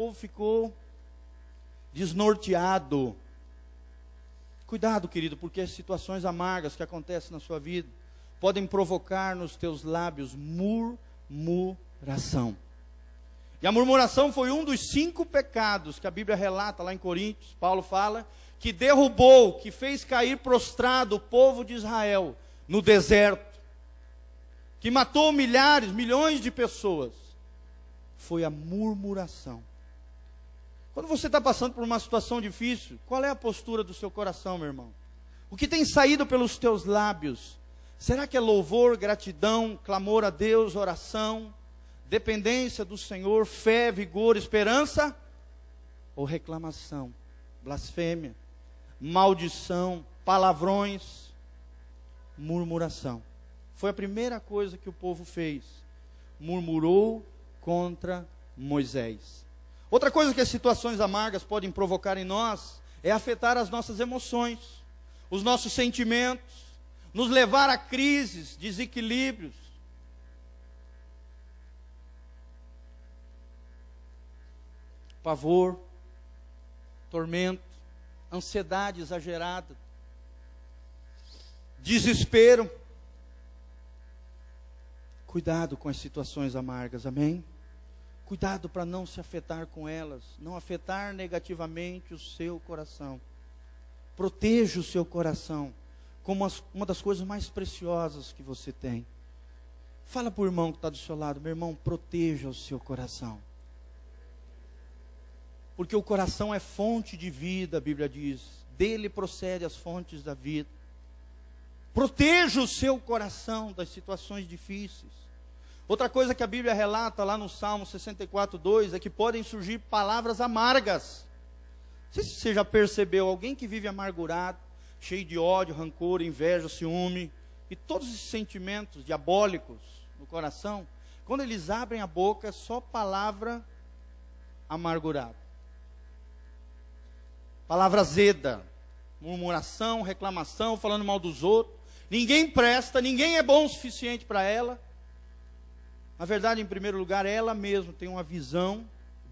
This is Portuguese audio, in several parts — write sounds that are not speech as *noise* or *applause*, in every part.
povo ficou desnorteado. Cuidado, querido, porque as situações amargas que acontecem na sua vida podem provocar nos teus lábios murmuração. E a murmuração foi um dos cinco pecados que a Bíblia relata lá em Coríntios. Paulo fala que derrubou, que fez cair prostrado o povo de Israel no deserto, que matou milhares, milhões de pessoas. Foi a murmuração. Quando você está passando por uma situação difícil, qual é a postura do seu coração, meu irmão? O que tem saído pelos teus lábios? Será que é louvor, gratidão, clamor a Deus, oração? dependência do Senhor, fé, vigor, esperança ou reclamação, blasfêmia, maldição, palavrões, murmuração. Foi a primeira coisa que o povo fez. Murmurou contra Moisés. Outra coisa que as situações amargas podem provocar em nós é afetar as nossas emoções, os nossos sentimentos, nos levar a crises, desequilíbrios, pavor, tormento, ansiedade exagerada, desespero. Cuidado com as situações amargas, amém? Cuidado para não se afetar com elas, não afetar negativamente o seu coração. Proteja o seu coração como uma das coisas mais preciosas que você tem. Fala para o irmão que está do seu lado, meu irmão, proteja o seu coração porque o coração é fonte de vida, a Bíblia diz. Dele procede as fontes da vida. Proteja o seu coração das situações difíceis. Outra coisa que a Bíblia relata lá no Salmo 64, 2 é que podem surgir palavras amargas. Não se você já percebeu, alguém que vive amargurado, cheio de ódio, rancor, inveja, ciúme e todos esses sentimentos diabólicos no coração, quando eles abrem a boca, é só palavra amargurada. Palavra azeda, murmuração, reclamação, falando mal dos outros. Ninguém presta, ninguém é bom o suficiente para ela. Na verdade, em primeiro lugar, ela mesma tem uma visão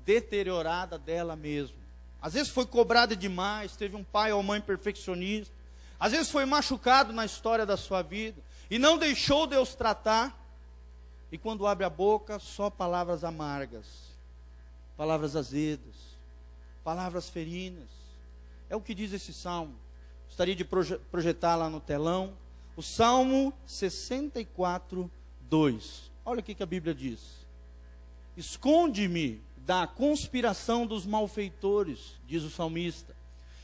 deteriorada dela mesma. Às vezes foi cobrada demais, teve um pai ou mãe perfeccionista. Às vezes foi machucado na história da sua vida e não deixou Deus tratar. E quando abre a boca, só palavras amargas, palavras azedas, palavras ferinas. É o que diz esse salmo. Gostaria de projetar lá no telão. O Salmo 64, 2. Olha o que, que a Bíblia diz. Esconde-me da conspiração dos malfeitores, diz o salmista,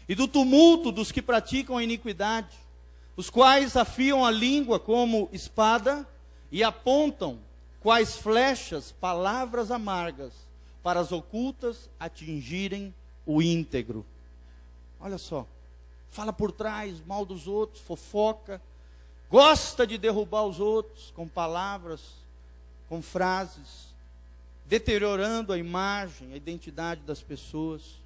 e do tumulto dos que praticam a iniquidade, os quais afiam a língua como espada e apontam quais flechas, palavras amargas, para as ocultas atingirem o íntegro. Olha só. Fala por trás, mal dos outros, fofoca. Gosta de derrubar os outros com palavras, com frases, deteriorando a imagem, a identidade das pessoas.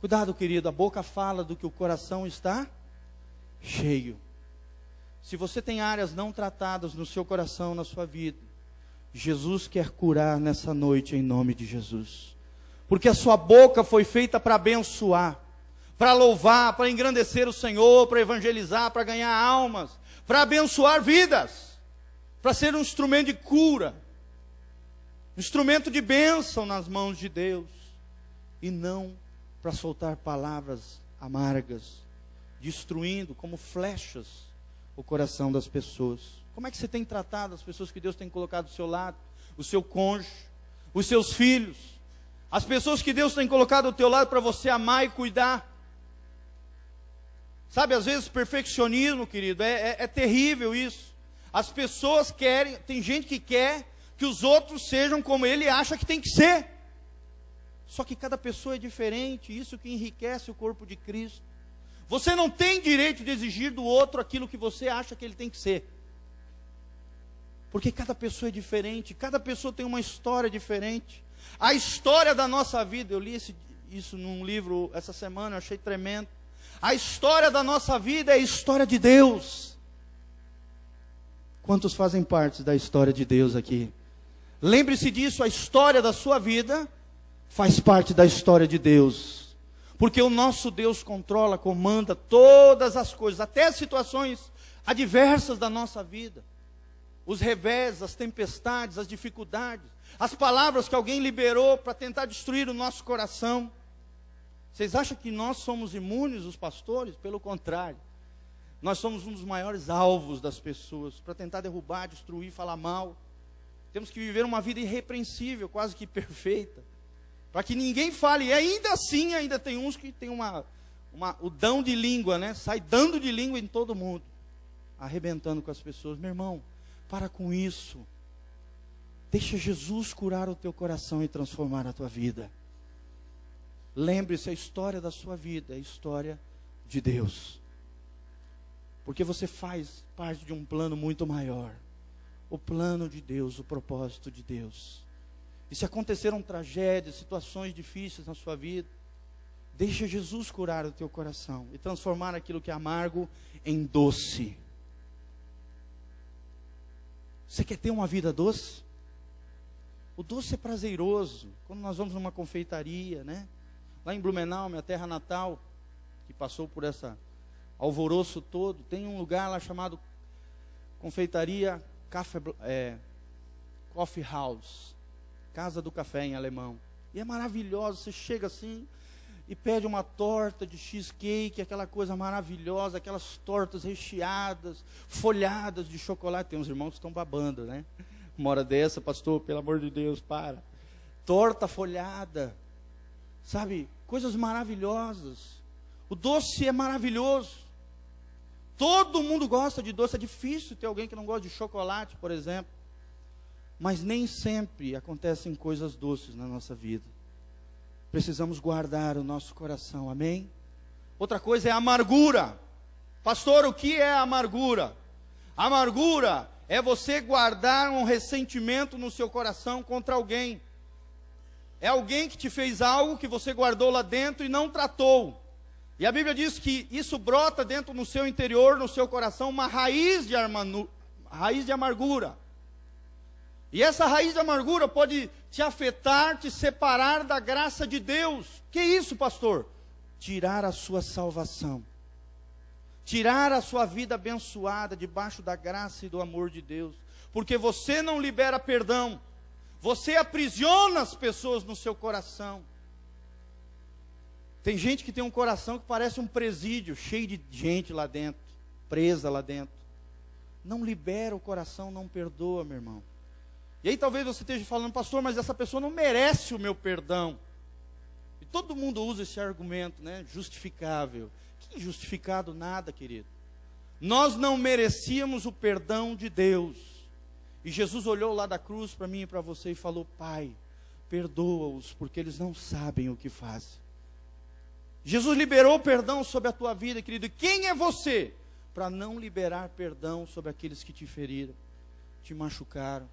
Cuidado, querido, a boca fala do que o coração está cheio. Se você tem áreas não tratadas no seu coração, na sua vida, Jesus quer curar nessa noite em nome de Jesus. Porque a sua boca foi feita para abençoar para louvar, para engrandecer o Senhor, para evangelizar, para ganhar almas, para abençoar vidas, para ser um instrumento de cura, um instrumento de bênção nas mãos de Deus, e não para soltar palavras amargas, destruindo como flechas o coração das pessoas. Como é que você tem tratado as pessoas que Deus tem colocado do seu lado? O seu cônjuge, os seus filhos, as pessoas que Deus tem colocado ao teu lado para você amar e cuidar. Sabe, às vezes perfeccionismo, querido, é, é, é terrível isso. As pessoas querem, tem gente que quer que os outros sejam como ele acha que tem que ser. Só que cada pessoa é diferente, isso que enriquece o corpo de Cristo. Você não tem direito de exigir do outro aquilo que você acha que ele tem que ser. Porque cada pessoa é diferente, cada pessoa tem uma história diferente. A história da nossa vida, eu li esse, isso num livro essa semana, eu achei tremendo. A história da nossa vida é a história de Deus. Quantos fazem parte da história de Deus aqui? Lembre-se disso, a história da sua vida faz parte da história de Deus. Porque o nosso Deus controla, comanda todas as coisas, até as situações adversas da nossa vida. Os revés, as tempestades, as dificuldades, as palavras que alguém liberou para tentar destruir o nosso coração. Vocês acham que nós somos imunes, os pastores? Pelo contrário. Nós somos um dos maiores alvos das pessoas para tentar derrubar, destruir, falar mal. Temos que viver uma vida irrepreensível, quase que perfeita, para que ninguém fale. E ainda assim, ainda tem uns que tem uma, uma, o dão de língua, né? Sai dando de língua em todo mundo, arrebentando com as pessoas. Meu irmão, para com isso. Deixa Jesus curar o teu coração e transformar a tua vida. Lembre-se, a história da sua vida é a história de Deus. Porque você faz parte de um plano muito maior. O plano de Deus, o propósito de Deus. E se aconteceram tragédias, situações difíceis na sua vida, deixa Jesus curar o teu coração e transformar aquilo que é amargo em doce. Você quer ter uma vida doce? O doce é prazeroso. Quando nós vamos numa confeitaria, né? Lá em Blumenau, minha terra natal, que passou por essa alvoroço todo, tem um lugar lá chamado Confeitaria Café, é, Coffee House, Casa do Café em alemão. E é maravilhoso, você chega assim e pede uma torta de cheesecake, aquela coisa maravilhosa, aquelas tortas recheadas, folhadas de chocolate. Tem uns irmãos que estão babando, né? *laughs* Uma hora dessa, pastor, pelo amor de Deus, para. Torta folhada, sabe? Coisas maravilhosas. O doce é maravilhoso. Todo mundo gosta de doce. É difícil ter alguém que não gosta de chocolate, por exemplo. Mas nem sempre acontecem coisas doces na nossa vida. Precisamos guardar o nosso coração, amém? Outra coisa é amargura. Pastor, o que é amargura? Amargura é você guardar um ressentimento no seu coração contra alguém. É alguém que te fez algo que você guardou lá dentro e não tratou. E a Bíblia diz que isso brota dentro no seu interior, no seu coração, uma raiz de, armanu, raiz de amargura. E essa raiz de amargura pode te afetar, te separar da graça de Deus. Que isso, pastor? Tirar a sua salvação. Tirar a sua vida abençoada debaixo da graça e do amor de Deus. Porque você não libera perdão. Você aprisiona as pessoas no seu coração. Tem gente que tem um coração que parece um presídio, cheio de gente lá dentro, presa lá dentro. Não libera o coração, não perdoa, meu irmão. E aí talvez você esteja falando, pastor, mas essa pessoa não merece o meu perdão. E todo mundo usa esse argumento, né? Justificável. Que justificado nada, querido. Nós não merecíamos o perdão de Deus. E Jesus olhou lá da cruz para mim e para você e falou: Pai, perdoa-os, porque eles não sabem o que fazem. Jesus liberou perdão sobre a tua vida, querido. Quem é você para não liberar perdão sobre aqueles que te feriram, te machucaram?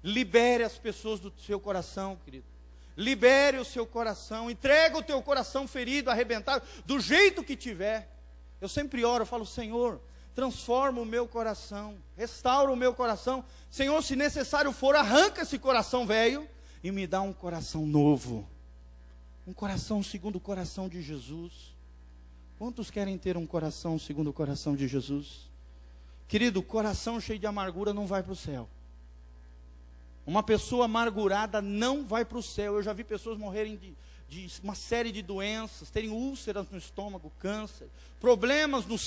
Libere as pessoas do seu coração, querido. Libere o seu coração, entrega o teu coração ferido, arrebentado, do jeito que tiver. Eu sempre oro, eu falo, Senhor, transforma o meu coração, restaura o meu coração. Senhor, se necessário for, arranca esse coração velho e me dá um coração novo. Um coração segundo o coração de Jesus. Quantos querem ter um coração segundo o coração de Jesus? Querido, coração cheio de amargura não vai para o céu. Uma pessoa amargurada não vai para o céu. Eu já vi pessoas morrerem de, de uma série de doenças, terem úlceras no estômago, câncer, problemas no